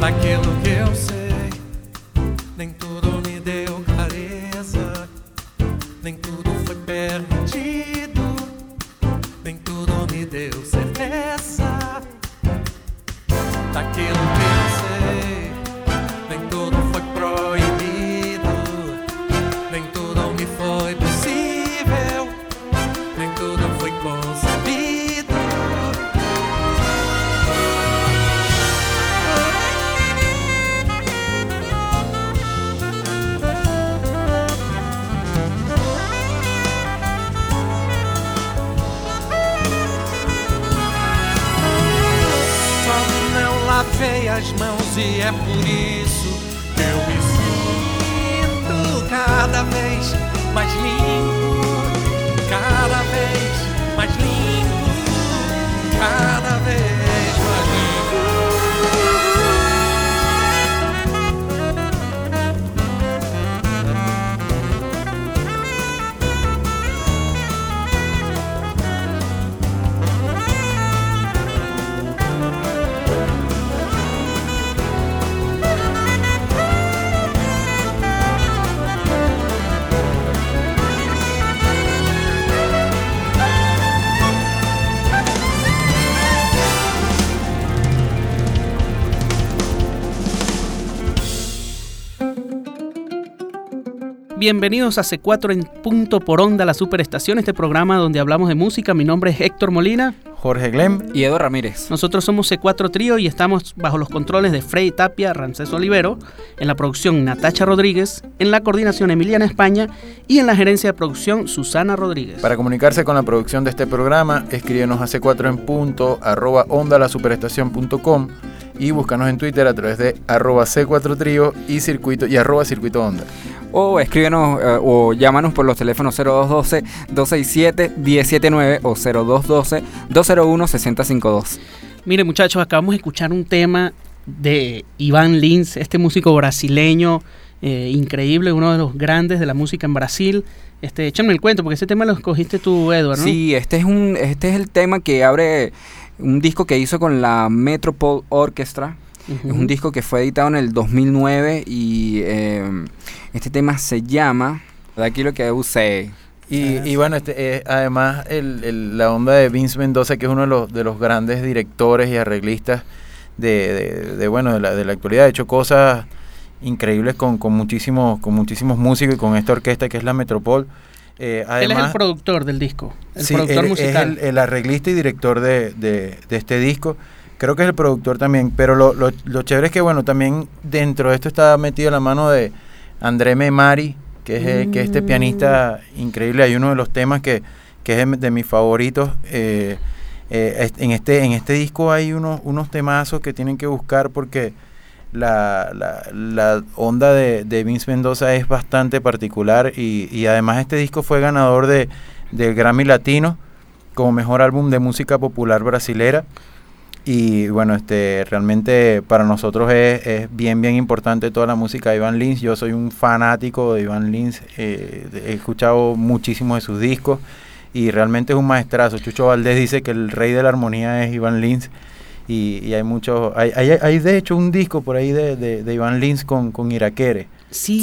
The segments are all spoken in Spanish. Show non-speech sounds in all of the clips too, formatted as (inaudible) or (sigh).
daquilo que eu sei. Bienvenidos a C4 en punto por onda, la superestación, este programa donde hablamos de música. Mi nombre es Héctor Molina. Jorge Glem. Y Edo Ramírez. Nosotros somos C4 Trío y estamos bajo los controles de Frey Tapia, Rancés Olivero, en la producción Natacha Rodríguez, en la coordinación Emiliana España y en la gerencia de producción Susana Rodríguez. Para comunicarse con la producción de este programa, escríbenos a c4 en punto, arroba ondalasuperestación.com y búscanos en Twitter a través de arroba c4 trío y circuito y arroba circuito onda. O escríbenos eh, o llámanos por los teléfonos 0212-267-179 o 0212-201-6052. Mire muchachos, acabamos de escuchar un tema de Iván Lins, este músico brasileño eh, increíble, uno de los grandes de la música en Brasil. Este, échame el cuento, porque ese tema lo escogiste tú, Edward, ¿no? Sí, este es, un, este es el tema que abre un disco que hizo con la Metropole Orchestra. Es un disco que fue editado en el 2009 y eh, este tema se llama De aquí lo que usé. Y, y bueno, este, eh, además el- el- la onda de Vince Mendoza, que es uno de los, de los grandes directores y arreglistas de, de- de, bueno, de la, de la actualidad, ha hecho cosas increíbles con, con, muchísimos, con muchísimos músicos y con esta orquesta que es la Metropol. Eh, Él es el productor del disco, el Sí, productor él musical. Es el, el arreglista y director de, de- de este disco. Creo que es el productor también. Pero lo, lo, lo chévere es que, bueno, también dentro de esto está metido la mano de André Memari, que es, que es este Mm. pianista increíble. Hay uno de los temas que, que es de, mis favoritos. eh, eh, en, este, en este disco hay unos, unos temazos que tienen que buscar porque la, la, onda de, de Vince Mendoza es bastante particular y, y además este disco fue ganador de, del Grammy Latino como mejor álbum de música popular brasilera. Y bueno este realmente para nosotros es, es bien bien importante toda la música de Iván Lins. Yo soy un fanático de Iván Lins eh, he escuchado muchísimos de sus discos y realmente es un maestrazo. Chucho Valdés dice que el rey de la armonía es Iván Lins y, y hay muchos hay, hay, hay de hecho un disco por ahí de, de, de Iván Lins con, con Iraquere Sí,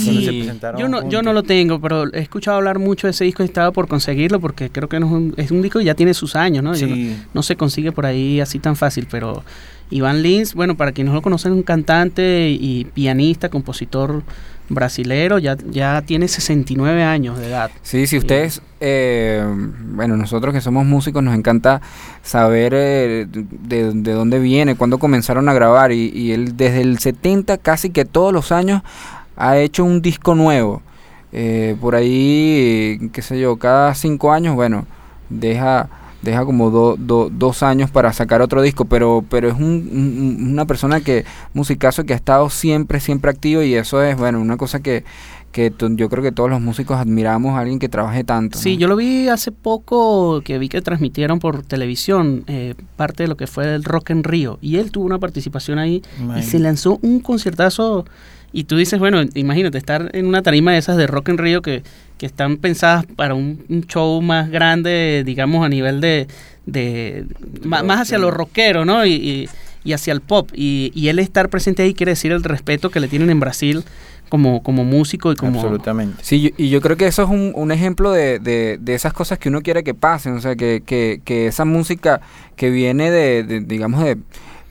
yo no, yo no lo tengo, pero he escuchado hablar mucho de ese disco y estaba por conseguirlo porque creo que no es, un, es un disco que ya tiene sus años, ¿no? No- no se consigue por ahí así tan fácil, pero Iván Lins, bueno, para quienes no lo conocen, un cantante y pianista, compositor brasilero, ya, ya tiene 69 años de edad. Sí, si ustedes, eh, bueno, nosotros que somos músicos nos encanta saber eh, de, de dónde viene, cuándo comenzaron a grabar y, y él desde el 70 casi que todos los años ha hecho un disco nuevo. Eh, por ahí, qué sé yo, cada cinco años, bueno, deja deja como do- do- dos años para sacar otro disco, pero pero es un- un- una persona que, musicazo que ha estado siempre, siempre activo y eso es, bueno, una cosa que, que yo creo que todos los músicos admiramos a alguien que trabaje tanto. Sí, ¿no? yo lo vi hace poco que vi que transmitieron por televisión eh, parte de lo que fue el Rock en Río y él tuvo una participación ahí y se lanzó un conciertazo y tú dices, bueno, imagínate estar en una tarima de esas de Rock en Río que, que están pensadas para un, un show más grande, digamos, a nivel de... de ma- más hacia lo rockero, ¿no? Y, y- y hacia el pop. Y, y él estar presente ahí quiere decir el respeto que le tienen en Brasil como, como músico y como... Absolutamente. Sí, yo- y yo creo que eso es un, un ejemplo de, de- de esas cosas que uno quiere que pasen, o sea, que, que, que esa música que viene de, de, digamos, de...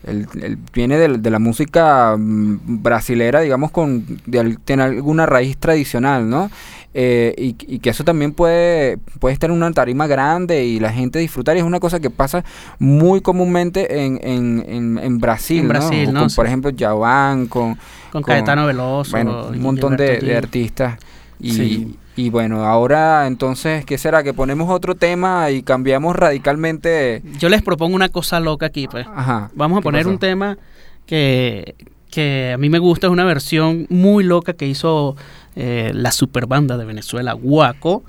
el- el- viene de, de la música mm, brasilera, digamos, con de, al- tiene alguna raíz tradicional, ¿no? Eh, y, y que eso también puede, puede estar en una tarima grande y la gente disfrutar. Y es una cosa que pasa muy comúnmente en, en, en, en Brasil, En. Brasil, ¿no? Con, Sí. Por ejemplo, Yavan, con, con con- Caetano Veloso. bueno, un montón de, artistas. Y, Sí. y bueno, ahora entonces, ¿qué será? Que ponemos otro tema y cambiamos radicalmente. Yo les propongo una cosa loca aquí, pues. Ajá. Vamos a ¿qué poner pasó? un tema que, que a mí me gusta, es una versión muy loca que hizo eh, la superbanda de Venezuela, Guaco,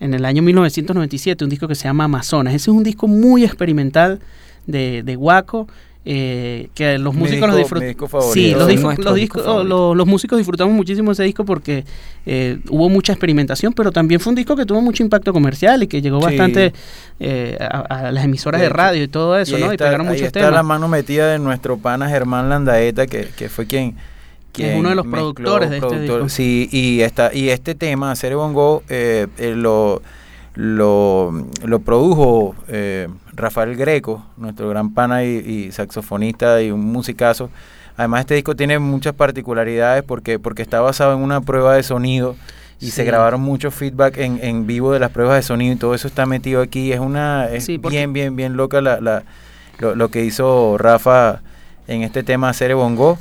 en el año 1997, un disco que se llama Amazonas. Ese es un disco muy experimental de, de Guaco. eh, que los músicos lo disco- mi disfrutan. Sí, los, los disco los- los músicos disfrutamos muchísimo ese disco porque eh, hubo mucha experimentación, pero también fue un disco que tuvo mucho impacto comercial y que llegó Sí. bastante eh, a, a las emisoras De radio y todo eso, ahí ¿no? Y está- pegaron ahí muchos está temas. la mano metida de nuestro pana Germán Landaeta, que, que fue quien... Es uno de los productores de este disco. Sí, y, esta, y este tema, Cere Bongo, eh, eh, lo, lo, lo produjo eh, Rafael Greco, nuestro gran pana y, y saxofonista y un musicazo. Además, este disco tiene muchas particularidades porque, porque está basado en una prueba de sonido y se grabaron muchos feedback en, en vivo de las pruebas de sonido y todo eso está metido aquí. Es una es Sí, bien, bien, bien loca la, la- lo, lo que hizo Rafa en este tema Cere Bongo.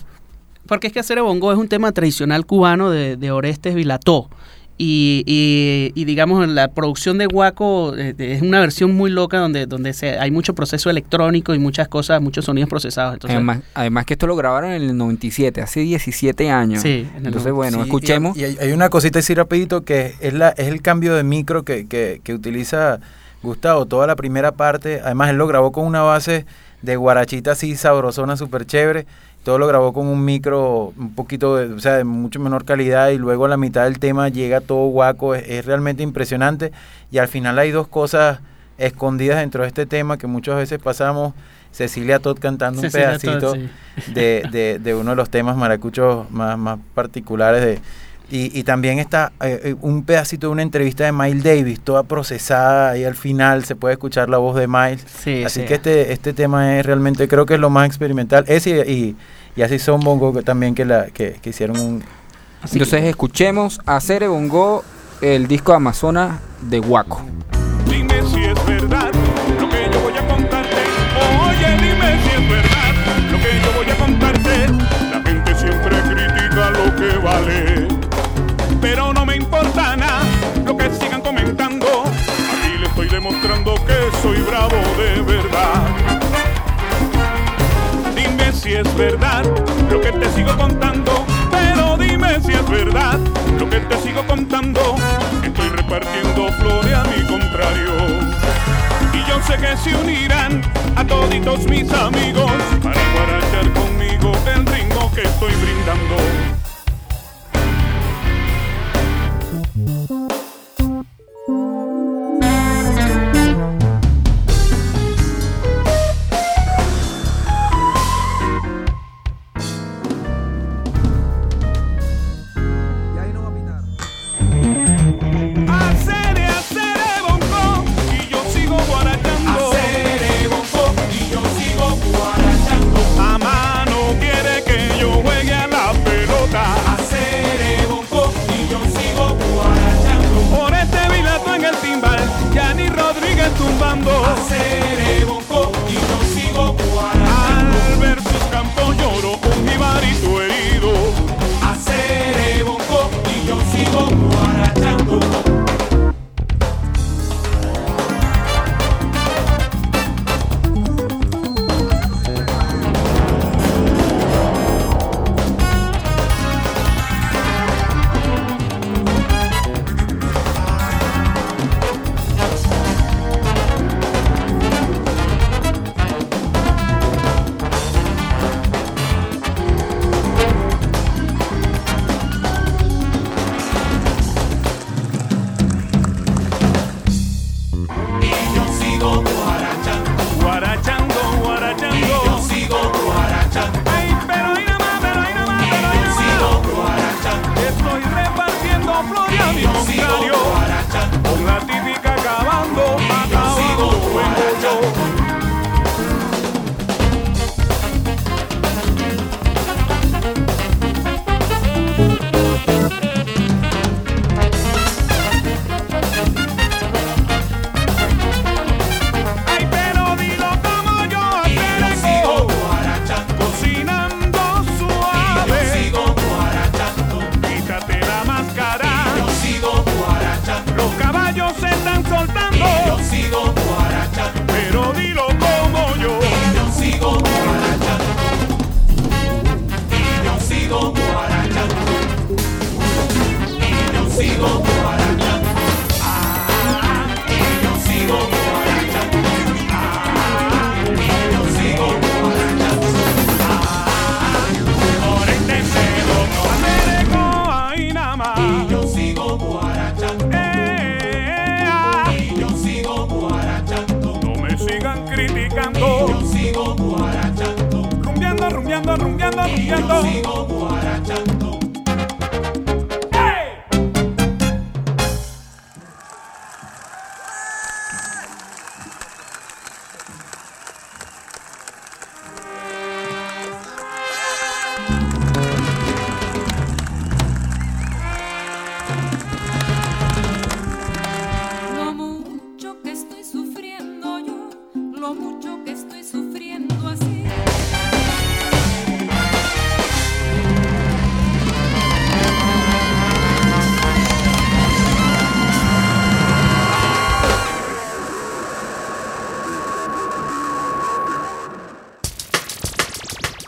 Porque es que Acere Bongo es un tema tradicional cubano de, de Orestes Vilató. Y, y- y digamos, la producción de Guaco eh, es una versión muy loca donde, donde se, hay mucho proceso electrónico y muchas cosas, muchos sonidos procesados. Entonces, Además, además que esto lo grabaron en el 97, hace 17 años. Sí, en el Entonces, no- bueno, Sí, escuchemos. Y, y hay, hay una cosita así rapidito que es, la, es el cambio de micro que, que, que utiliza Gustavo. Toda la primera parte, además él lo grabó con una base de guarachita así sabrosona, súper chévere. Todo lo grabó con un micro un poquito, de, o sea, de mucho menor calidad y luego a la mitad del tema llega todo guaco. Es, es realmente impresionante y al final hay dos cosas escondidas dentro de este tema que muchas veces pasamos. Cecilia Todd cantando un pedacito Todd, sí. de, de, de uno de los temas maracuchos más, más particulares de y, y también está eh, eh, un pedacito de una entrevista de Miles Davis, toda procesada y al final se puede escuchar la voz de Miles. Sí, así sí. que este, este tema es realmente, creo que es lo más experimental. Ese y, y así son Bongo también que, la, que, que hicieron un... Así Entonces, que- escuchemos a Cere Bongo, el disco Amazonas de Guaco. Si es verdad lo que te sigo contando. Pero dime si es verdad lo que te sigo contando. Estoy repartiendo flores a mi contrario. Y yo sé que se unirán a toditos mis amigos para guarachar conmigo el ritmo que estoy brindando.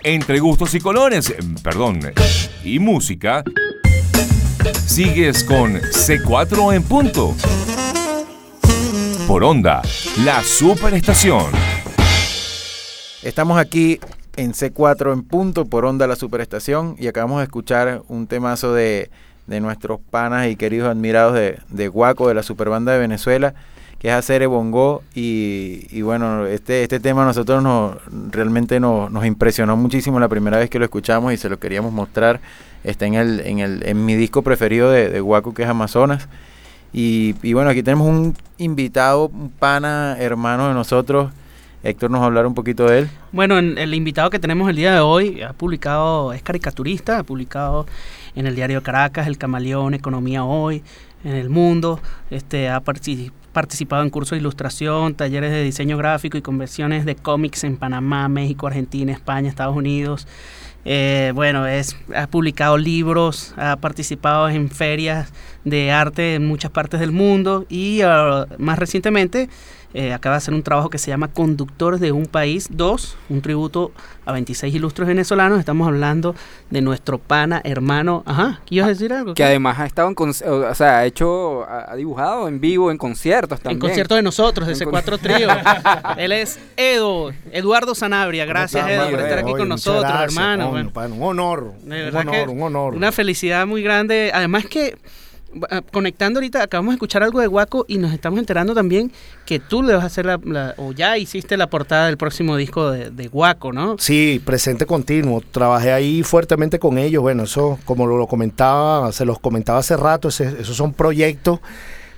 Entre gustos y colores, eh, perdón, y música, sigues con C4 en punto. Por onda, la superestación. Estamos aquí en C4 en punto por Onda La Superestación y acabamos de escuchar un temazo de, de nuestros panas y queridos admirados de, de Guaco, de la superbanda de Venezuela, es Acere Bongo y, y bueno, este, este tema a nosotros nos, realmente nos, nos impresionó muchísimo la primera vez que lo escuchamos y se lo queríamos mostrar. Está en, el, en, el, en mi disco preferido de, de que es Amazonas. Y, y bueno, aquí tenemos un invitado, un pana, hermano de nosotros. Héctor nos va hablar un poquito de él. Bueno, en- el invitado que tenemos el día de hoy ha publicado, es caricaturista, ha publicado en el diario Caracas, El Camaleón, Economía Hoy, en El Mundo, este, ha partici- participado en cursos de ilustración, talleres de diseño gráfico y conversiones de cómics en Panamá, México, Argentina, España, Estados Unidos. Eh, bueno, es, ha publicado libros, ha participado en ferias de arte en muchas partes del mundo y ah, más recientemente eh, acaba de hacer un trabajo que se llama Conductores de un País 2, un tributo a 26 ilustres venezolanos. Estamos hablando de nuestro pana, hermano. Ajá, ¿quieres decir algo? Que además ha estado en, o sea, ha hecho, ha dibujado en vivo, en conciertos también. En concierto de nosotros, de ese cuatro trío. (laughs) Él es Edo, Eduardo Sanabria. Gracias, ¿Cómo está, Edo, por estar aquí Oye, con nosotros, gracias, hermano. coño, Bueno, un honor. de un honor, que un honor. Una felicidad muy grande. Además que conectando ahorita, acabamos de escuchar algo de Guaco y nos estamos enterando también que tú le vas a hacer la, o ya hiciste la portada del próximo disco de, de Guaco, ¿no? Sí, presente continuo. Trabajé ahí fuertemente con ellos. Bueno, eso, como lo, lo comentaba, se los comentaba hace rato, ese- esos son proyectos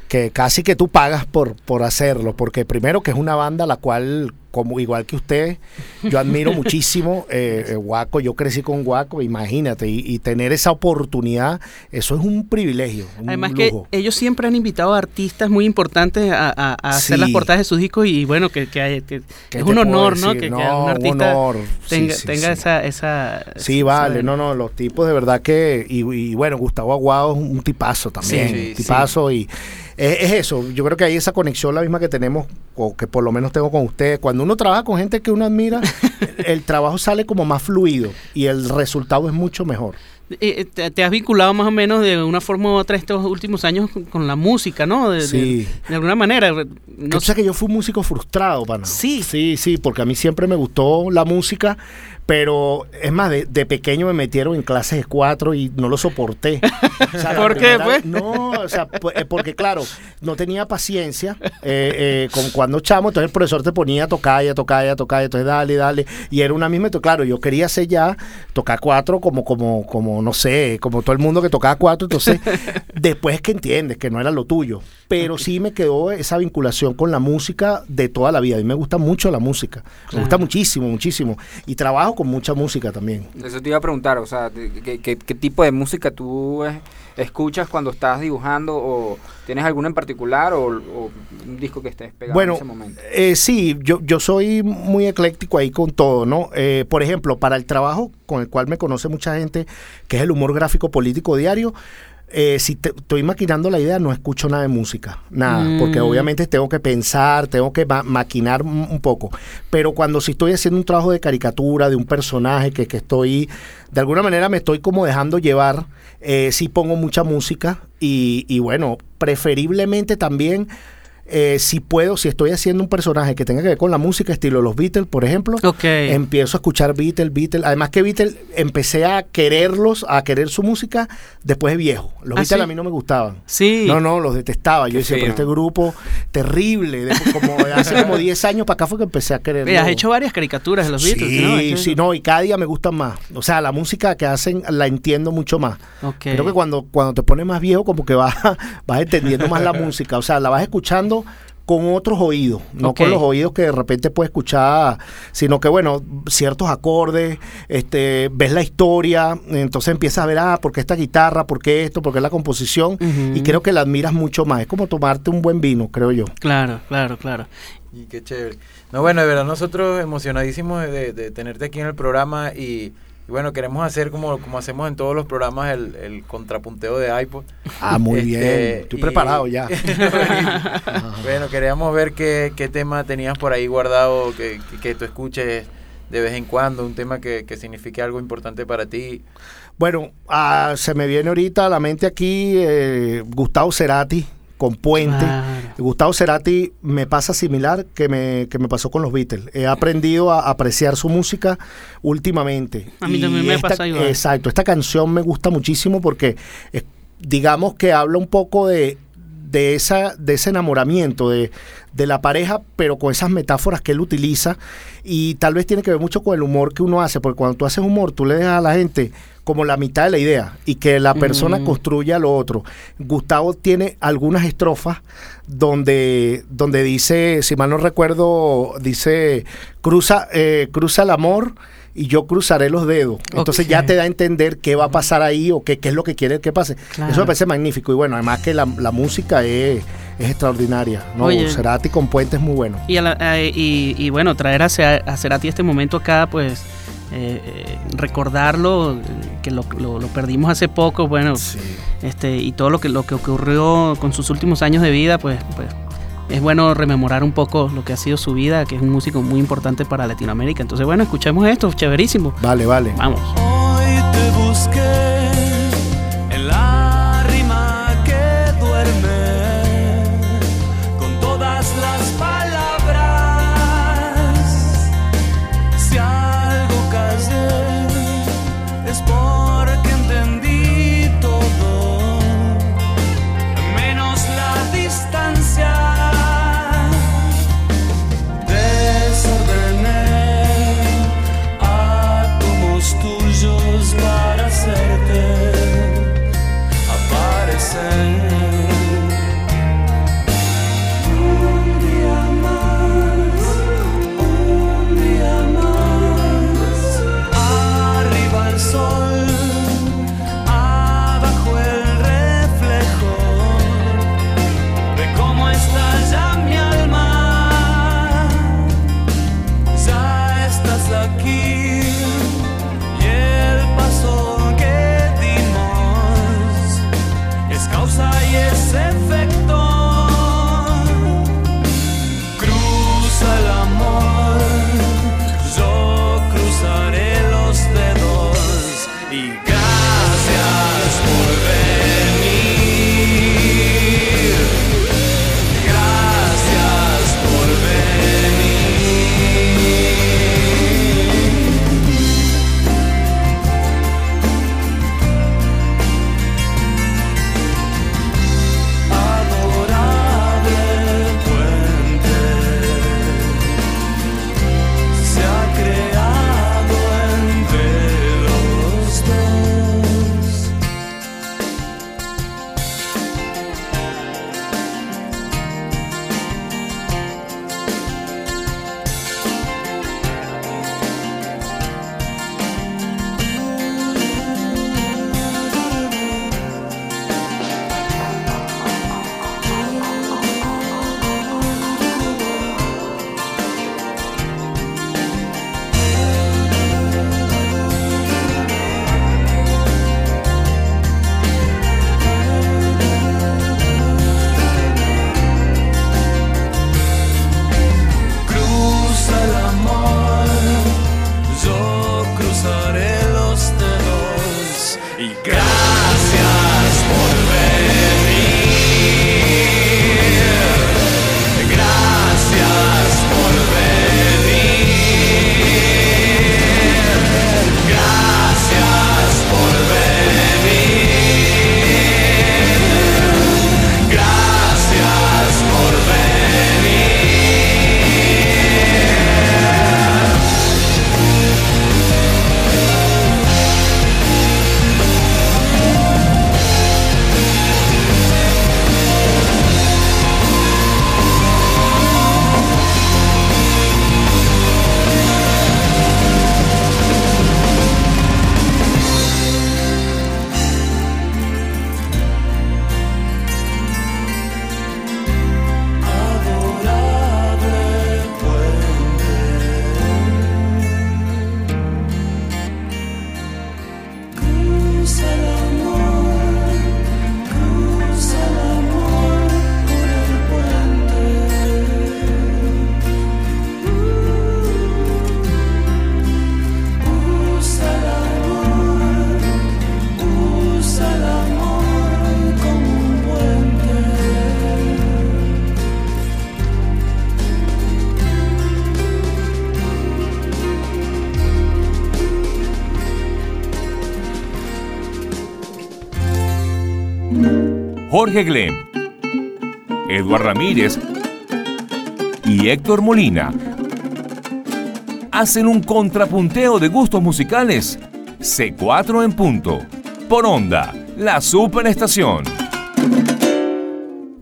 que casi que tú pagas por, por hacerlo, porque primero que es una banda la cual, como igual que usted, yo admiro (laughs) muchísimo, eh, eh, Guaco, yo crecí con Guaco, imagínate, y, y tener esa oportunidad, eso es un privilegio, un Además lujo. que ellos siempre han invitado a artistas muy importantes a, a- a hacer Sí. las portadas de sus discos y bueno, que, que que ¿Qué es un honor, ¿no? Que, No, un un artista honor. Tenga, sí, tenga esa... esa Sí, esa- vale, no, no, los tipos de verdad que, y, y bueno, Gustavo Aguado es un tipazo también, un tipazo y es, es eso, yo creo que hay esa conexión la misma que tenemos, o que por lo menos tengo con ustedes, cuando uno trabaja con gente que uno admira, (laughs) el trabajo sale como más fluido y el resultado es mucho mejor. Eh, eh, te, has vinculado más o menos de una forma u otra estos últimos años con, con la música, ¿no? De, Sí. de alguna manera. No sabes que yo fui un músico frustrado, pana. Sí. Sí, sí, porque a mí siempre me gustó la música, pero es más, de, de pequeño me metieron en clases de cuatro y no lo soporté. O sea, la ¿Por qué, pues? No, o sea, eh, porque claro, no tenía paciencia eh, eh, con cuando chamo, entonces el profesor te ponía a tocar y a tocar y a tocar, entonces dale, dale, y era una misma, claro, yo quería hacer ya, tocar cuatro como, como, como, no sé, como todo el mundo que tocaba cuatro, entonces (laughs) después es que entiendes que no era lo tuyo, pero sí me quedó esa vinculación con la música de toda la vida, a mí me gusta mucho la música, me gusta muchísimo, muchísimo, y trabajo con mucha música también. Eso te iba a preguntar, o sea, ¿qué, qué- qué tipo de música tú escuchas cuando estás dibujando o tienes alguna en particular o, o un disco que estés pegado Bueno, en ese momento? eh, sí, yo, yo soy muy ecléctico ahí con todo, ¿no? Eh, por ejemplo, para el trabajo con el cual me conoce mucha gente, que es el humor gráfico político diario, eh, si te- estoy maquinando la idea, no escucho nada de música, nada, Mm. porque obviamente tengo que pensar, tengo que ma- maquinar un, poco. Pero cuando sí estoy haciendo un trabajo de caricatura, de un personaje que, que estoy, de alguna manera me estoy como dejando llevar, eh, sí pongo mucha música y, y bueno, preferiblemente también eh, si puedo, si estoy haciendo un personaje que tenga que ver con la música, estilo los Beatles, por ejemplo, empiezo a escuchar Beatles, Beatles. Además que Beatles, empecé a quererlos, a querer su música después de viejo. Los ¿Ah, Beatles sí? a mí no me gustaban. Sí. No, no, los detestaba. Yo decía, pero feo. este grupo terrible. de- (laughs) como hace como 10 años para acá fue que empecé a querer. Ve, has hecho varias caricaturas de los Beatles, Sí, ¿no? Sí, no, y cada día me gustan más. O sea, la música que hacen la entiendo mucho más. Creo que cuando, cuando te pones más viejo, como que vas, (laughs) vas entendiendo más la música. O sea, la vas escuchando con otros oídos, no con los oídos que de repente puedes escuchar, sino que, bueno, ciertos acordes, este, ves la historia, entonces empiezas a ver, ah, ¿por qué esta guitarra? ¿Por qué esto? ¿Por qué la composición? Y creo que la admiras mucho más. Es como tomarte un buen vino, creo yo. Claro, claro, claro. Y qué chévere. No, bueno, de verdad, nosotros emocionadísimos de, de tenerte aquí en el programa y, y bueno, queremos hacer como, como hacemos en todos los programas el, el contrapunteo de iPod. Ah, muy Este, bien. Estoy y- preparado ya. (laughs) bueno, queríamos ver qué, qué tema tenías por ahí guardado, que, que, que tú escuches de vez en cuando, un tema que, que signifique algo importante para ti. Bueno, ah, se me viene ahorita a la mente aquí eh, Gustavo Cerati con Puente. Claro. Gustavo Cerati me pasa similar que me, que me pasó con los Beatles. He aprendido a apreciar su música últimamente. A mí Y también me pasa igual. Exacto, esta canción me gusta muchísimo porque eh, digamos que habla un poco de, de, esa, de ese enamoramiento de, de la pareja, pero con esas metáforas que él utiliza. Y tal vez tiene que ver mucho con el humor que uno hace, porque cuando tú haces humor, tú le dejas a la gente como la mitad de la idea y que la persona Mm. construya lo otro. Gustavo tiene algunas estrofas donde, donde dice, si mal no recuerdo, dice, cruza, eh, cruza el amor y yo cruzaré los dedos. Entonces ya te da a entender qué va a pasar ahí o qué, qué es lo que quiere que pase. Claro. Eso me parece magnífico. Y bueno, además que la, la música es, es extraordinaria. ¿no? Oye. Cerati con Puente es muy bueno. Y, a la- a- y, y bueno, traer a, a Cerati este momento acá, pues eh, eh, recordarlo, que lo, lo- lo perdimos hace poco, bueno, este y todo lo que, lo que ocurrió con sus últimos años de vida, pues, pues es bueno rememorar un poco lo que ha sido su vida, que es un músico muy importante para Latinoamérica. Entonces, bueno, escuchemos esto, chéverísimo. Vale, vale. Vamos. Hoy te busqué Jorge Glem, Eduard Ramírez y Héctor Molina hacen un contrapunteo de gustos musicales. C4 en punto. Por onda, la superestación.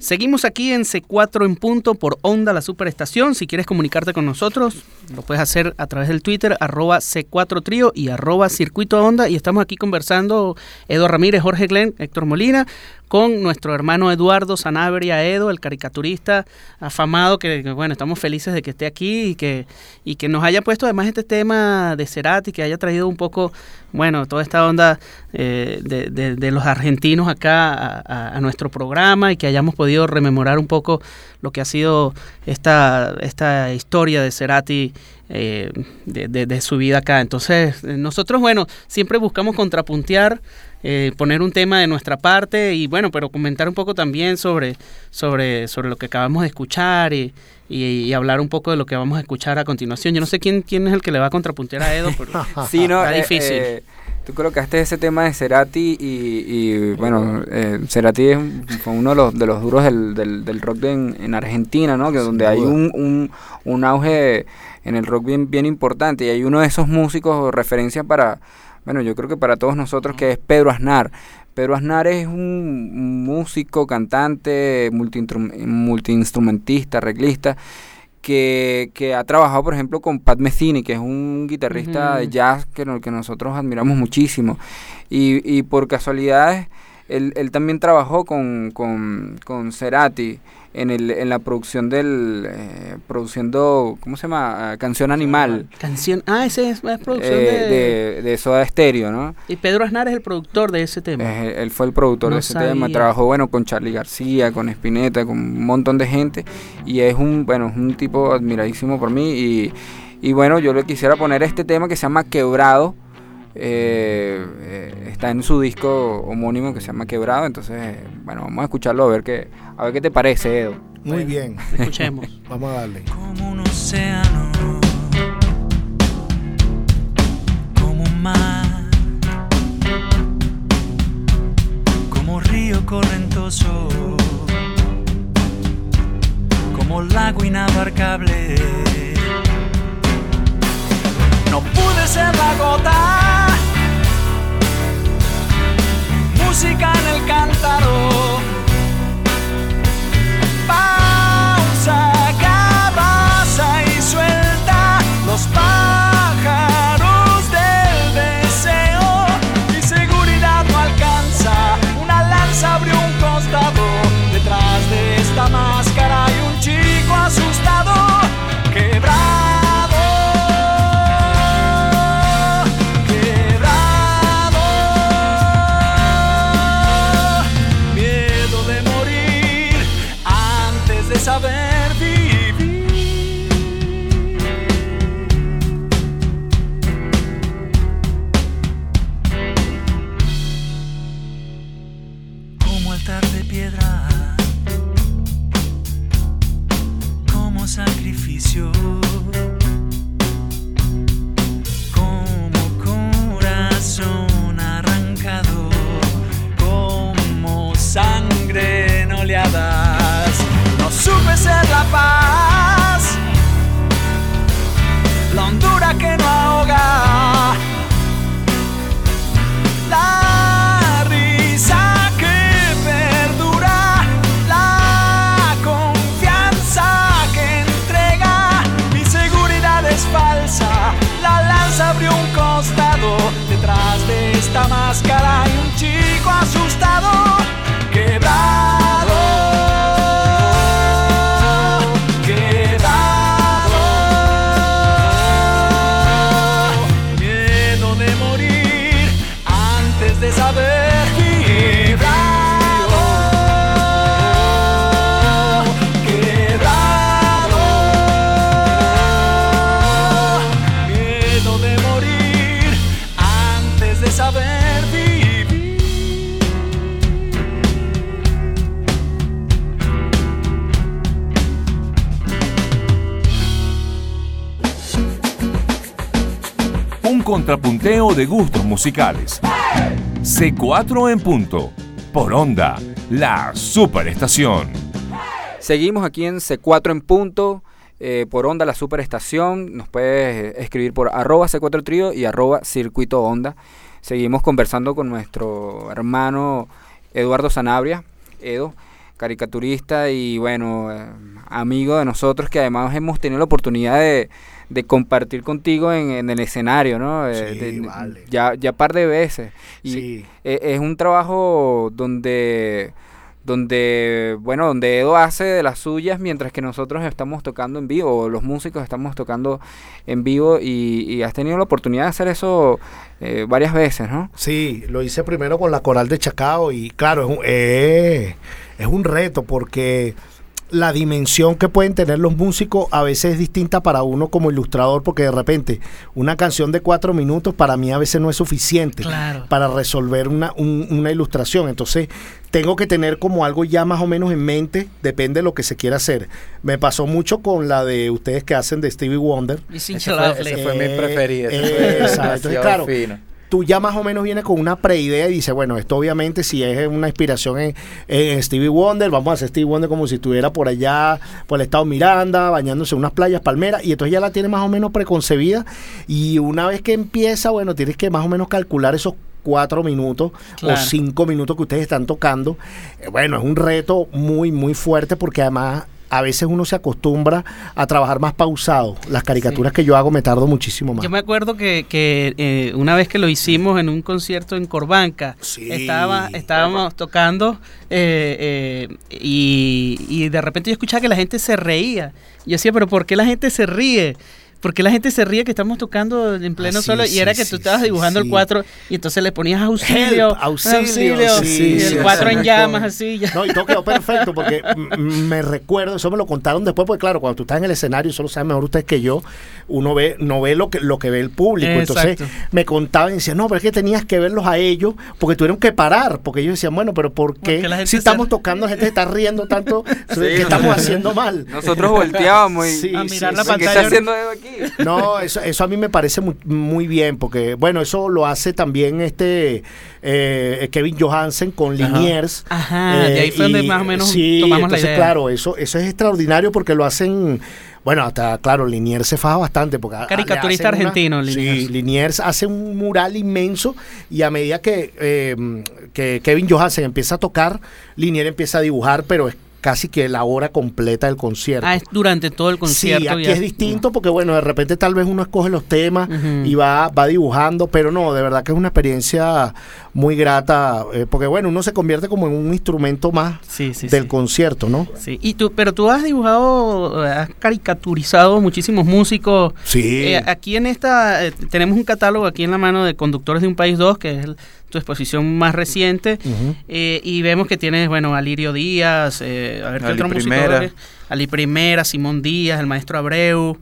Seguimos aquí en C4 en punto por Onda la Superestación. Si quieres comunicarte con nosotros, lo puedes hacer a través del Twitter, arroba C4 Trío y arroba Circuito Onda. Y estamos aquí conversando Edo Ramírez, Jorge Glenn, Héctor Molina, con nuestro hermano Eduardo Sanabria Edo, el caricaturista afamado, que, que, bueno, estamos felices de que esté aquí y que, y que nos haya puesto además este tema de Cerati, que haya traído un poco, bueno, toda esta onda eh, de, de- de los argentinos acá a, a- nuestro programa y que hayamos podido rememorar un poco lo que ha sido esta, esta historia de Cerati eh, de, de- de su vida acá. Entonces, eh, nosotros, bueno, siempre buscamos contrapuntear, eh, poner un tema de nuestra parte y, bueno, pero comentar un poco también sobre, sobre, sobre lo que acabamos de escuchar y, y- y hablar un poco de lo que vamos a escuchar a continuación. Yo no sé quién, quién es el que le va a contrapuntear a Edo, pero (laughs) Sí, no, está eh, difícil. eh, tú colocaste ese tema de Cerati y, y, bueno, eh, Cerati es fue uno de los, de los duros del, del, del rock de en, en Argentina, ¿no? Que Sin donde hay un, un, un auge en el rock bien, bien importante y hay uno de esos músicos referencia para, bueno, yo creo que para todos nosotros que es Pedro Aznar. Pedro Aznar es un músico, cantante, multiinstrum- multiinstrumentista, arreglista, que, que ha trabajado, por ejemplo, con Pat Metheny, que es un guitarrista de jazz que, que nosotros admiramos muchísimo. Y, y por casualidades, él, él también trabajó con, con, con Cerati en, el, en la producción del... eh, produciendo, ¿cómo se llama? Ah, Canción Animal. Canción. Ah, ese es, es producción eh, de, de, de Soda Stereo, ¿no? Y Pedro Aznar es el productor de ese tema. Eh, él fue el productor No de ese tema, trabajó bueno con Charlie García, con Spinetta, con un montón de gente y es un bueno, es un tipo admiradísimo por mí y, y bueno, yo le quisiera poner este tema que se llama Quebrado. Eh, eh, está en su disco homónimo que se llama Quebrado, entonces bueno, vamos a escucharlo a ver qué a ver qué te parece, Edo. Muy bien. Escuchemos. (laughs) Vamos a darle. como un océano, como un mar, como río correntoso, como lago inabarcable. No pude ser la gota, música en el cántaro. Contrapunteo de gustos musicales. C4 en punto. por Onda, la superestación. Seguimos aquí en C4 en punto. eh, por Onda, la superestación. Nos puedes escribir por arroba C4 Trío y arroba Circuito Onda. Seguimos conversando con nuestro hermano Eduardo Sanabria, Edo, caricaturista y bueno, eh, amigo de nosotros que además hemos tenido la oportunidad de, de compartir contigo en, en el escenario, ¿no? Eh, Sí, de- vale. Ya, ya par de veces. Y Sí. eh, es un trabajo donde donde bueno donde Edo hace de las suyas mientras que nosotros estamos tocando en vivo o los músicos estamos tocando en vivo y, y has tenido la oportunidad de hacer eso eh, varias veces no Sí, lo hice primero con la coral de Chacao y claro, es un, eh, es un reto porque la dimensión que pueden tener los músicos a veces es distinta para uno como ilustrador porque de repente una canción de cuatro minutos para mí a veces no es suficiente Claro. para resolver una, un- una ilustración. Entonces tengo que tener como algo ya más o menos en mente, depende de lo que se quiera hacer. Me pasó mucho con la de ustedes que hacen de Stevie Wonder. Ese fue, ese fue mi Eh, preferido. ese eh, exacto. claro, fino. Tú ya más o menos vienes con una preidea y dices, bueno, esto obviamente si es una inspiración en, en Stevie Wonder, vamos a hacer Stevie Wonder como si estuviera por allá, por el estado Miranda, bañándose en unas playas palmeras, y entonces ya la tienes más o menos preconcebida, y una vez que empieza, bueno, tienes que más o menos calcular esos cuatro minutos Claro. o cinco minutos que ustedes están tocando. Eh, bueno, es un reto muy, muy fuerte porque además a veces uno se acostumbra a trabajar más pausado. Las caricaturas que yo hago me tardo muchísimo más. Yo me acuerdo que, que, eh, una vez que lo hicimos en un concierto en Corbanca, Sí. estaba, estábamos tocando eh, eh, y, y de repente yo escuchaba que la gente se reía. Yo decía, pero ¿por qué la gente se ríe? ¿Por qué la gente se ríe que estamos tocando en pleno Ah, sí, solo? Y sí, era que sí, tú estabas sí, dibujando sí. el 4 y entonces le ponías auxilio, Help, auxilio, sí, y el 4 sí, en llamas, así. ya. No, y todo quedó perfecto porque (laughs) me recuerdo, eso me lo contaron después, porque claro, cuando tú estás en el escenario, eso lo saben mejor ustedes que yo, uno ve, no ve lo que, lo que ve el público. Entonces me contaban y decían, no, pero es que tenías que verlos a ellos, porque tuvieron que parar, porque ellos decían, bueno, pero ¿por qué? Porque Si se- estamos tocando, la gente se está riendo tanto, (laughs) ¿qué estamos haciendo mal? nosotros volteábamos y (laughs) Sí, A sí, mirar la sí. ¿qué pantalla. está haciendo aquí? No, eso, eso a mí me parece muy, muy bien, porque bueno, eso lo hace también este eh, Kevin Johansen con Liniers. Ajá, de ahí fue donde más o menos sí, tomamos la idea. claro, eso, eso es extraordinario porque lo hacen, bueno, hasta claro, Liniers se faja bastante. Porque Caricaturista hacen una- argentino, Sí, Liniers. Liniers hace un mural inmenso y a medida que, eh, que Kevin Johansen empieza a tocar, Liniers empieza a dibujar, pero es casi que la hora completa del concierto. Ah, es durante todo el concierto. Sí, aquí ya. es distinto porque, bueno, de repente tal vez uno escoge los temas y va, va dibujando, pero no, de verdad que es una experiencia muy grata, eh, porque, bueno, uno se convierte como en un instrumento más Sí, sí, del sí. concierto, ¿no? Sí, y tú, pero tú has dibujado, has caricaturizado muchísimos músicos. Sí. Eh, aquí en esta, eh, tenemos un catálogo aquí en la mano de Conductores de un País 2, que es el- tu exposición más reciente, eh, y vemos que tienes, bueno, Alirio Díaz, eh, a ver qué Ali otro Primera. Ali Primera, Simón Díaz, el maestro Abreu.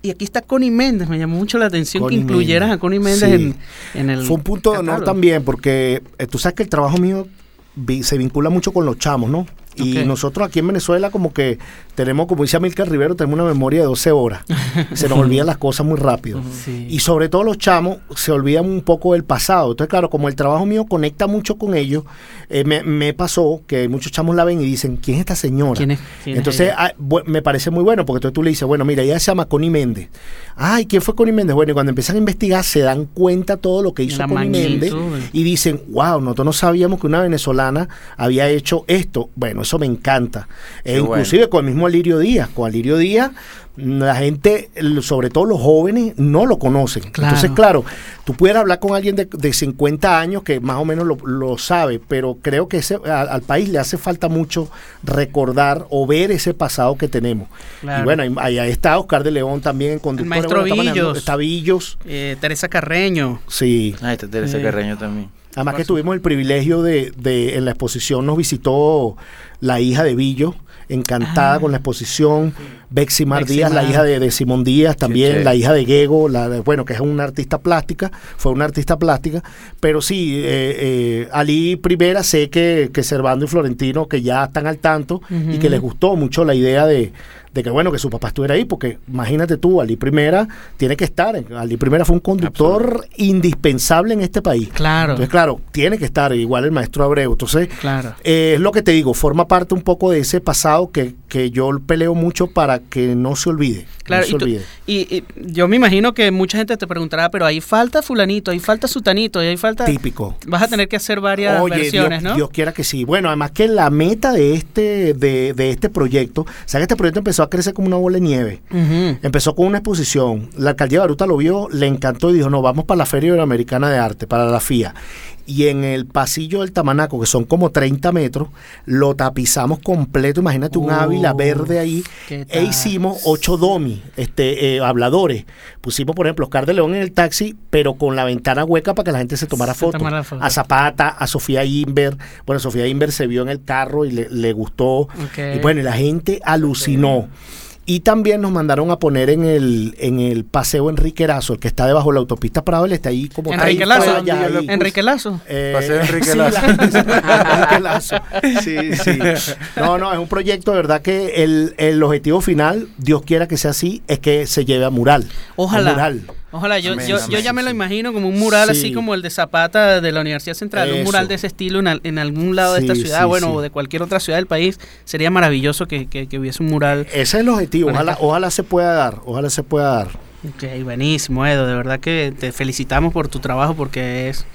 Y aquí está Connie Méndez, me llamó mucho la atención Connie que incluyeras Méndez, a Connie Méndez sí. en, en el Fue un punto de honor también, porque eh, tú sabes que el trabajo mío vi- se vincula mucho con los chamos, ¿no? Y nosotros aquí en Venezuela como que tenemos, como dice Amilcar Rivero, tenemos una memoria de 12 horas. (laughs) se nos olvidan las cosas muy rápido. Sí. Y sobre todo los chamos se olvidan un poco del pasado. Entonces, claro, como el trabajo mío conecta mucho con ellos, eh, me, me pasó que muchos chamos la ven y dicen, ¿quién es esta señora? ¿Quién es- quién es Entonces, ella? ah, me parece muy bueno, porque entonces tú le dices, bueno, mira, ella se llama Connie Méndez. Ay, ¿quién fue Connie Méndez? Bueno, y cuando empiezan a investigar, se dan cuenta todo lo que hizo la Connie Méndez y dicen, wow, nosotros no sabíamos que una venezolana había hecho esto. Bueno, eso me encanta. E inclusive con el mismo Alirio Díaz. Con Alirio Díaz, la gente, sobre todo los jóvenes, no lo conocen. Claro. Entonces, claro, tú puedes hablar con alguien de, de 50 años que más o menos lo, lo sabe, pero creo que ese, a- al país le hace falta mucho recordar o ver ese pasado que tenemos. Claro. Y bueno, ahí, ahí está Oscar de León también en conductor. maestro Bueno, Villos. Está Villos, Eh, Teresa Carreño. sí. Ah, está Teresa. Carreño también. Además que tuvimos el privilegio de, de en la exposición nos visitó la hija de Villo, encantada Ah. con la exposición, Bexy Mar Bexy Díaz, la hija de, de Simón Díaz, también la hija de Gego, la de- bueno, que es una artista plástica, fue una artista plástica, pero sí, eh, eh, Ali Primera sé que, que Servando y Florentino, que ya están al tanto y que les gustó mucho la idea de, de que bueno, que su papá estuviera ahí, porque imagínate tú, Ali Primera tiene que estar, Ali Primera fue un conductor indispensable en este país. Claro. Entonces, claro, tiene que estar, igual el maestro Abreu. Entonces, Claro. eh, es lo que te digo, forma parte un poco de ese pasado que, que yo peleo mucho para que no se olvide. Claro, no se y, tú- olvide. y- y yo me imagino que mucha gente te preguntará, pero ahí falta fulanito, ahí falta sutanito, ahí falta... Típico. Vas a tener que hacer varias Oye, versiones, Dios, ¿no? Dios quiera que sí. Bueno, además que la meta de este, de, de este proyecto, o sea que este proyecto empezó a crecer como una bola de nieve. Empezó con una exposición. La alcaldía de Baruta lo vio, le encantó y dijo, no, vamos para la Feria Iberoamericana de Arte, para la FIA. Y en el pasillo del Tamanaco, que son como 30 metros, lo tapizamos completo. Imagínate un Uh, ávila verde ahí. ¿qué E hicimos ocho domi, este, eh, habladores. Pusimos, por ejemplo, Oscar de León en el taxi, pero con la ventana hueca para que la gente se tomara fotos. foto. A Zapata, a Sofía Inver. Bueno, Sofía Inver se vio en el carro y le, le gustó. Y bueno, y la gente alucinó. Y también nos mandaron a poner en el, en el paseo Enrique Lazo, el que está debajo de la autopista Prado, él está ahí como Enrique Lazo. fue allá, ahí. Enrique Lazo. Eh, Paseo Enrique sí, Lazo. la- (laughs) Enrique Lazo. Sí, sí. No, no, es un proyecto, de verdad que el, el objetivo final, Dios quiera que sea así, es que se lleve a mural. Ojalá. A mural. Ojalá, yo, Amén, yo, yo ya me lo imagino como un mural Sí. así como el de Zapata de la Universidad Central, un mural de ese estilo en, al- en algún lado de esta ciudad, sí, bueno, o de cualquier otra ciudad del país. Sería maravilloso que, que- que hubiese un mural. Ese es el objetivo. Ojalá, ojalá se pueda dar. Ojalá se pueda dar. Ok, buenísimo, Edo. De verdad que te felicitamos por tu trabajo porque es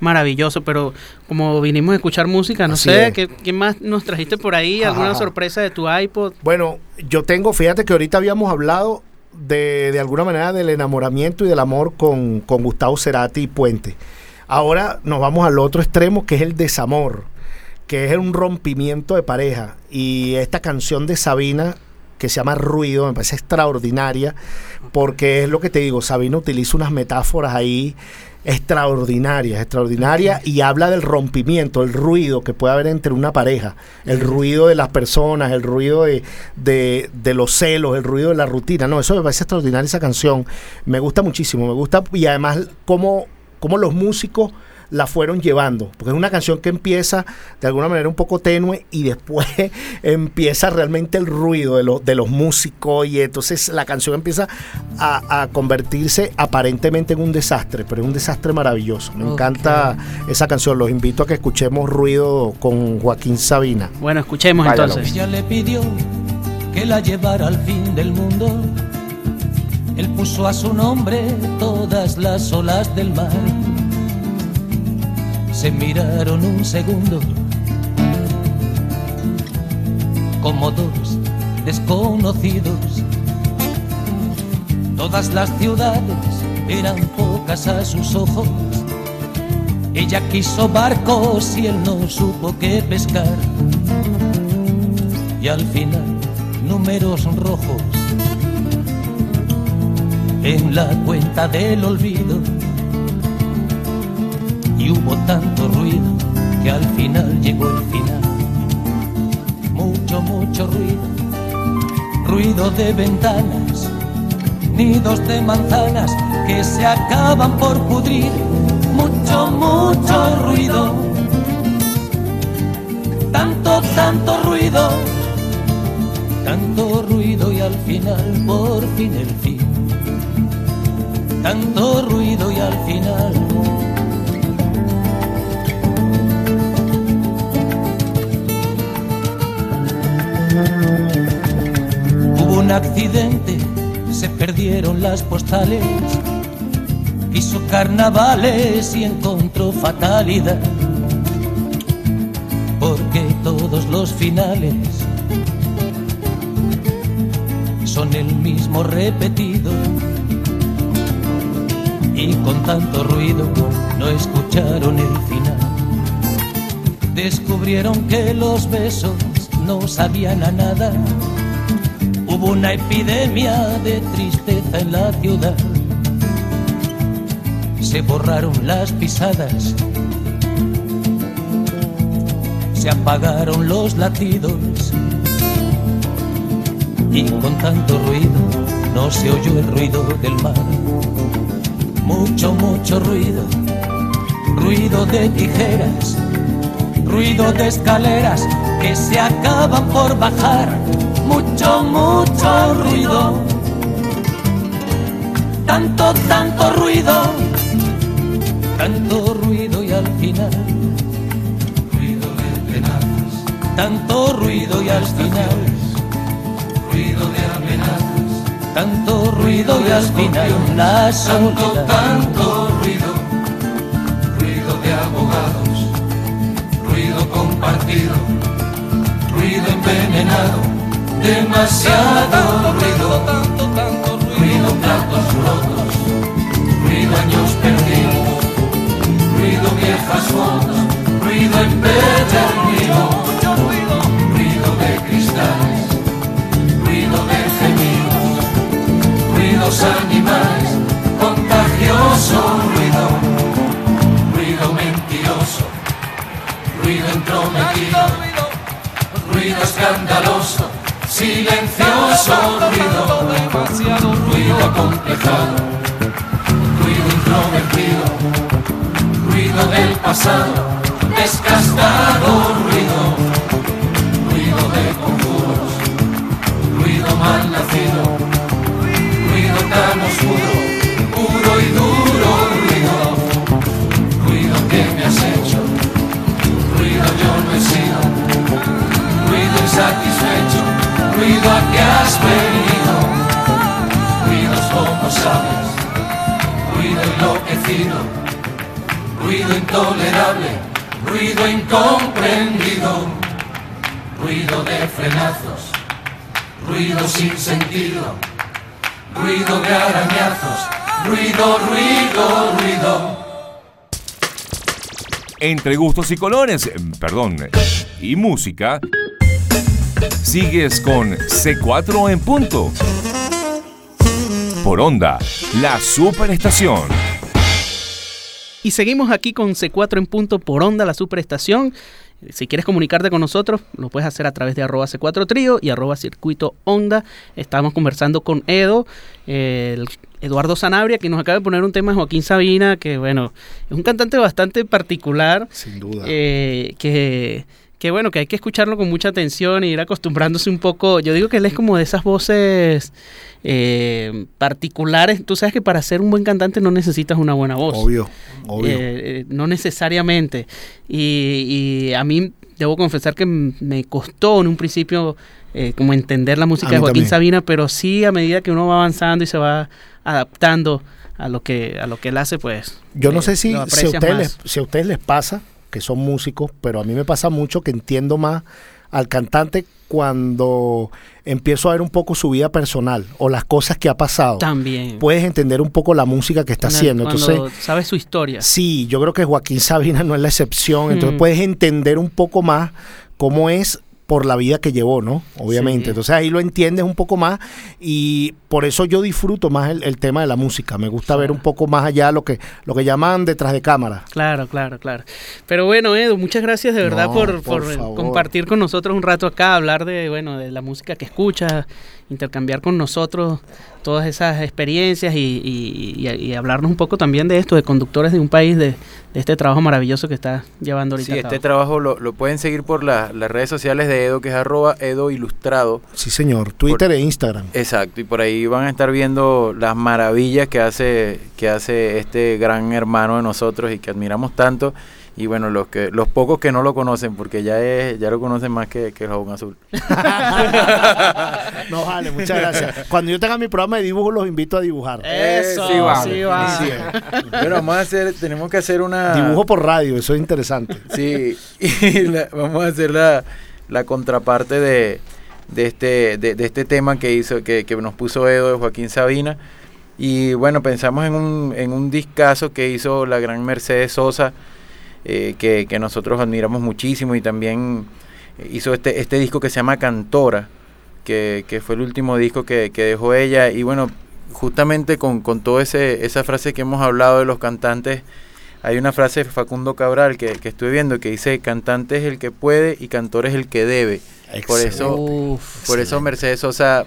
maravilloso. Pero como vinimos a escuchar música, no Así sé. ¿qué, qué más nos trajiste por ahí? ¿Alguna Ajá. sorpresa de tu iPod? Bueno, yo tengo, fíjate que ahorita habíamos hablado de, de alguna manera del enamoramiento y del amor con, con Gustavo Cerati y Puente. Ahora nos vamos al otro extremo que es el desamor, que es un rompimiento de pareja. Y esta canción de Sabina que se llama Ruido, me parece extraordinaria, porque es lo que te digo, Sabina utiliza unas metáforas ahí extraordinarias, extraordinarias, y habla del rompimiento, el ruido que puede haber entre una pareja, el ruido de las personas, el ruido de, de, de los celos, el ruido de la rutina. No, eso me parece extraordinaria esa canción. Me gusta muchísimo, me gusta, y además cómo, cómo los músicos la fueron llevando, porque es una canción que empieza de alguna manera un poco tenue y después (laughs) empieza realmente el ruido de, los de los músicos y entonces la canción empieza a, a convertirse aparentemente en un desastre, pero es un desastre maravilloso. Me encanta esa canción, los invito a que escuchemos Ruido con Joaquín Sabina. Bueno, escuchemos Váyalo. entonces. Ella le pidió que la llevara al fin del mundo. Él puso a su nombre todas las olas del mar. Se miraron un segundo como dos desconocidos. Todas las ciudades eran pocas a sus ojos. Ella quiso barcos y él no supo qué pescar y al final números rojos en la cuenta del olvido y hubo tanto ruido que al final llegó el final mucho mucho ruido ruido de ventanas nidos de manzanas que se acaban por pudrir mucho mucho ruido tanto tanto ruido tanto ruido y al final por fin el fin. Tanto ruido y al final. Un accidente, se perdieron las postales. Hizo carnavales y encontró fatalidad. Porque todos los finales son el mismo repetido. Y con tanto ruido no escucharon el final. Descubrieron que los besos no sabían a nada. Hubo una epidemia de tristeza en la ciudad. Se borraron las pisadas. Se apagaron los latidos y con tanto ruido no se oyó el ruido del mar. Mucho, mucho ruido, ruido de tijeras, ruido de escaleras que se acaban por bajar, mucho, mucho ruido. Tanto, tanto ruido, tanto ruido y al final, ruido de penas, tanto ruido y al final, ruido de amenazas, tanto ruido y al final, la soledad. tanto ruido, ruido de abogados, ruido compartido, ruido envenenado, demasiado ruido, tanto, tanto ruido, ruido platos rotos, ruido años perdidos, ruido viejas fotos, ruido empedernido, ruido. De cristales, ruido de gemidos, ruidos animales, contagioso ruido, ruido mentiroso, ruido entrometido, ruido escandaloso, silencioso ruido, demasiado ruido acomplejado, ruido introvertido, ruido del pasado, desgastado ruido, ruido de conjuros, ruido mal nacido, ruido tan oscuro, puro y duro ruido, ruido que me has hecho, ruido yo no he sido, ruido insatisfecho, ruido a que has venido, ruidos como sabes, ruido enloquecido, ruido intolerable, ruido incomprendido, ruido de frenazos, ruido sin sentido, ruido de arañazos, ruido, ruido, ruido. Entre gustos y colores, eh, perdón, y música, sigues con C4 en punto. Por onda, la superestación. Y seguimos aquí con C4 en punto por onda, la superestación. Si quieres comunicarte con nosotros, lo puedes hacer a través de arroba C4 Trío y arroba Circuito Onda. Estamos conversando con Edo, el Eduardo Sanabria, que nos acaba de poner un tema de Joaquín Sabina, que bueno, es un cantante bastante particular. Sin duda. eh, que, que bueno, que hay que escucharlo con mucha atención y ir acostumbrándose un poco. Yo digo que él es como de esas voces eh, particulares. Tú sabes que para ser un buen cantante no necesitas una buena voz. Obvio, obvio. Eh, eh, no necesariamente. Y, y a mí debo confesar que me costó en un principio eh, como entender la música de Joaquín también. Sabina, pero sí a medida que uno va avanzando y se va adaptando a lo que a lo que él hace, pues. Yo no eh, sé si, si, a ustedes les, si a ustedes les pasa, que son músicos, pero a mí me pasa mucho que entiendo más al cantante cuando empiezo a ver un poco su vida personal o las cosas que ha pasado. También. Puedes entender un poco la música que está haciendo. Entonces, sabes su historia. sí, yo creo que Joaquín Sabina no es la excepción. Entonces Mm. puedes entender un poco más cómo es por la vida que llevó, ¿no? Obviamente. Sí. Entonces ahí lo entiendes un poco más y por eso yo disfruto más el, el tema de la música. Me gusta ver un poco más allá lo que, lo que llaman detrás de cámara. Claro, claro, claro. Pero bueno, Edu, muchas gracias de verdad No, por, por por, eh, compartir con nosotros un rato acá, hablar de, bueno, de la música que escuchas, intercambiar con nosotros todas esas experiencias y, y- y- y hablarnos un poco también de esto, de conductores de un país, de, de este trabajo maravilloso que está llevando ahorita. Sí, a este trabajo lo, lo pueden seguir por la- las redes sociales de Edo, que es arroba Edo Ilustrado. Sí, señor. Twitter e Instagram. Exacto, y por ahí van a estar viendo las maravillas que hace, que hace este gran hermano de nosotros y que admiramos tanto. Y bueno, los que los pocos que no lo conocen, porque ya es, ya lo conocen más que, que el jabón azul. (laughs) No vale, muchas gracias. Cuando yo tenga mi programa de dibujo, los invito a dibujar. Eso, sí va, sí va. Sí, Bueno, vamos a hacer, tenemos que hacer una... Dibujo por radio, eso es interesante. Sí, y (laughs) la- vamos a hacer la, la contraparte de, de, este, de, de este tema que hizo, que, que nos puso Edo de Joaquín Sabina. Y bueno, pensamos en un, en un discazo que hizo la gran Mercedes Sosa, eh, que, que nosotros admiramos muchísimo y también hizo este, este disco que se llama Cantora, que, que fue el último disco que, que dejó ella. Y bueno, justamente con, con toda esa frase que hemos hablado de los cantantes, hay una frase de Facundo Cabral que, que estoy viendo que dice, cantante es el que puede y cantor es el que debe. Por eso, Uf, por eso Mercedes Sosa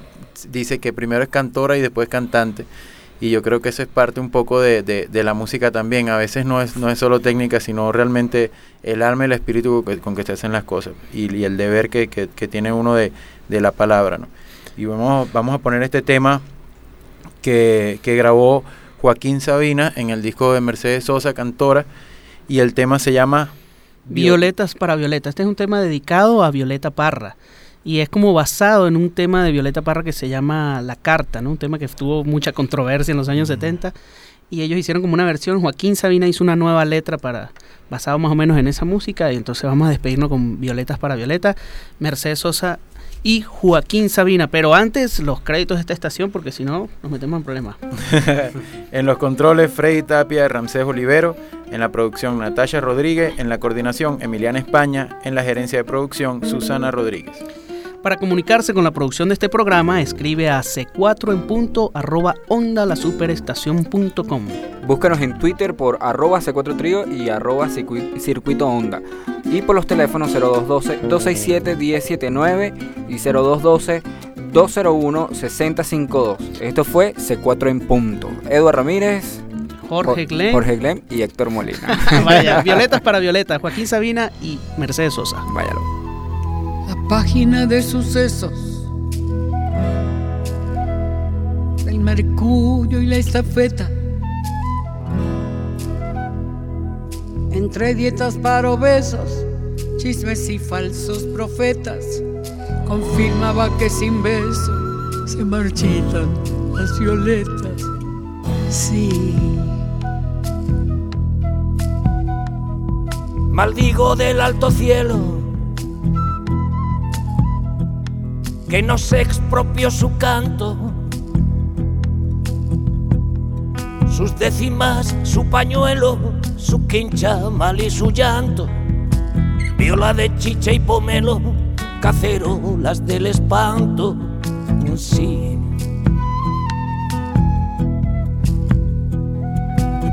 dice que primero es cantora y después cantante. Y yo creo que eso es parte un poco de, de- de la música también. A veces no es, no es solo técnica, sino realmente el alma y el espíritu con que, se hacen las cosas y, y el deber que, que- que tiene uno de, de la palabra. ¿no? Y vamos, vamos a poner este tema que, que grabó Joaquín Sabina en el disco de Mercedes Sosa, Cantora, y el tema se llama Violetas para Violeta. Este es un tema dedicado a Violeta Parra. Y es como basado en un tema de Violeta Parra que se llama La Carta, ¿no? Un tema que tuvo mucha controversia en los años 70. Y ellos hicieron como una versión. Joaquín Sabina hizo una nueva letra para basado más o menos en esa música. Y entonces vamos a despedirnos con Violetas para Violeta, Mercedes Sosa y Joaquín Sabina. Pero antes, los créditos de esta estación, porque si no, nos metemos en problemas. (laughs) en los controles Freddy Tapia, Ramsés Olivero, en la producción Natasha Rodríguez, en la coordinación Emiliana España, en la gerencia de producción Susana Rodríguez. Para comunicarse con la producción de este programa, escribe a c4 en punto arroba ondalasuperestación.com. Búscanos en Twitter por arroba C4 Trío y arroba circuit- Circuito Onda. Y por los teléfonos 0212-267-1079 y 0212-201-6052. Esto fue C4 en punto. Eduardo Ramírez, Jorge Jo- Glenn. Jorge y Héctor Molina. (laughs) Vaya, (laughs) Violetas para Violeta, Joaquín Sabina y Mercedes Sosa. Váyalo. Página de sucesos del mercurio y la estafeta. Entre dietas para obesos, chismes y falsos profetas, confirmaba que sin beso se marchitan las violetas. Sí. Maldigo del alto cielo que nos expropió su canto, sus décimas, su pañuelo, su quincha mal y su llanto, viola de chicha y pomelo, cacerolas del espanto, sí.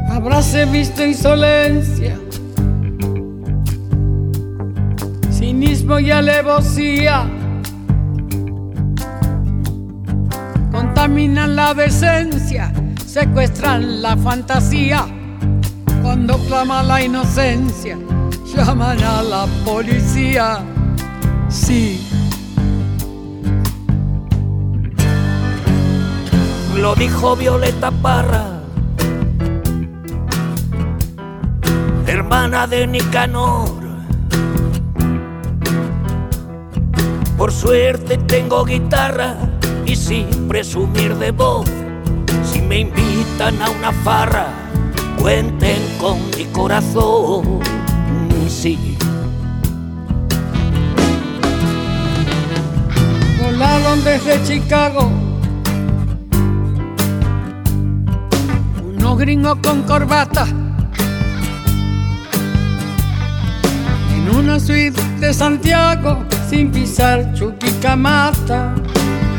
Habráse visto insolencia, cinismo y alevosía. Contaminan la decencia, secuestran la fantasía. Cuando clama la inocencia, llaman a la policía. Sí, Lo dijo Violeta Parra, hermana de Nicanor. Por suerte tengo guitarra y sin presumir de voz. Si me invitan a una farra, cuenten con mi corazón. Sí. volaron desde Chicago. Unos gringos con corbata. En una suite de Santiago, sin pisar Chuquicamata.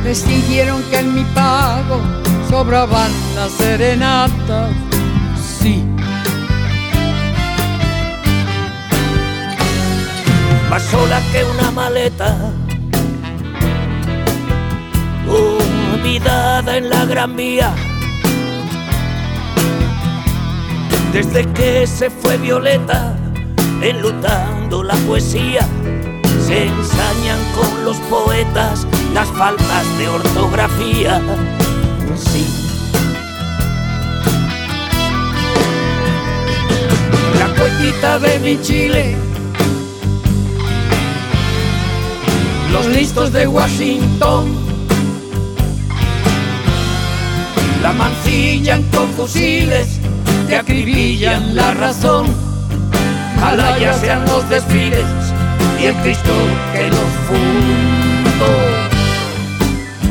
Decidieron que en mi pago sobraban las serenatas. Sí. más sola que una maleta, olvidada en la gran vía. Desde que se fue Violeta, enlutando la poesía, se ensañan con los poetas las faltas de ortografía. Sí. La poetita de mi Chile los listos de Washington la mancillan con fusiles que acribillan la razón. Ojalá ya sean los desfiles y el Cristo que los fundó.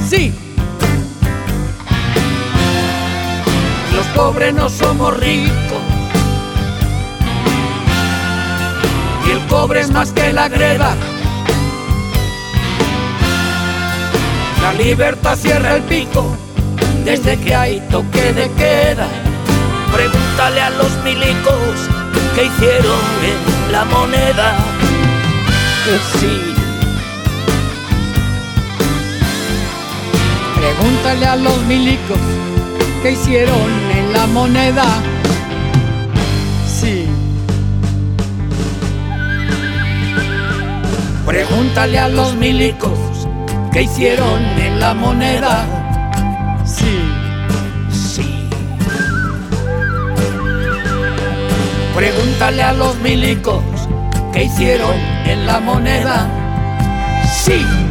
Sí, los pobres no somos ricos y el cobre es más que la greda. La libertad cierra el pico desde que hay toque de queda. Pregúntale a los milicos que hicieron en la moneda. Sí, Pregúntale a los milicos que hicieron en la moneda. Sí. Pregúntale a los milicos que hicieron en la moneda. Sí. Sí. Pregúntale a los milicos que hicieron en la moneda. Sí.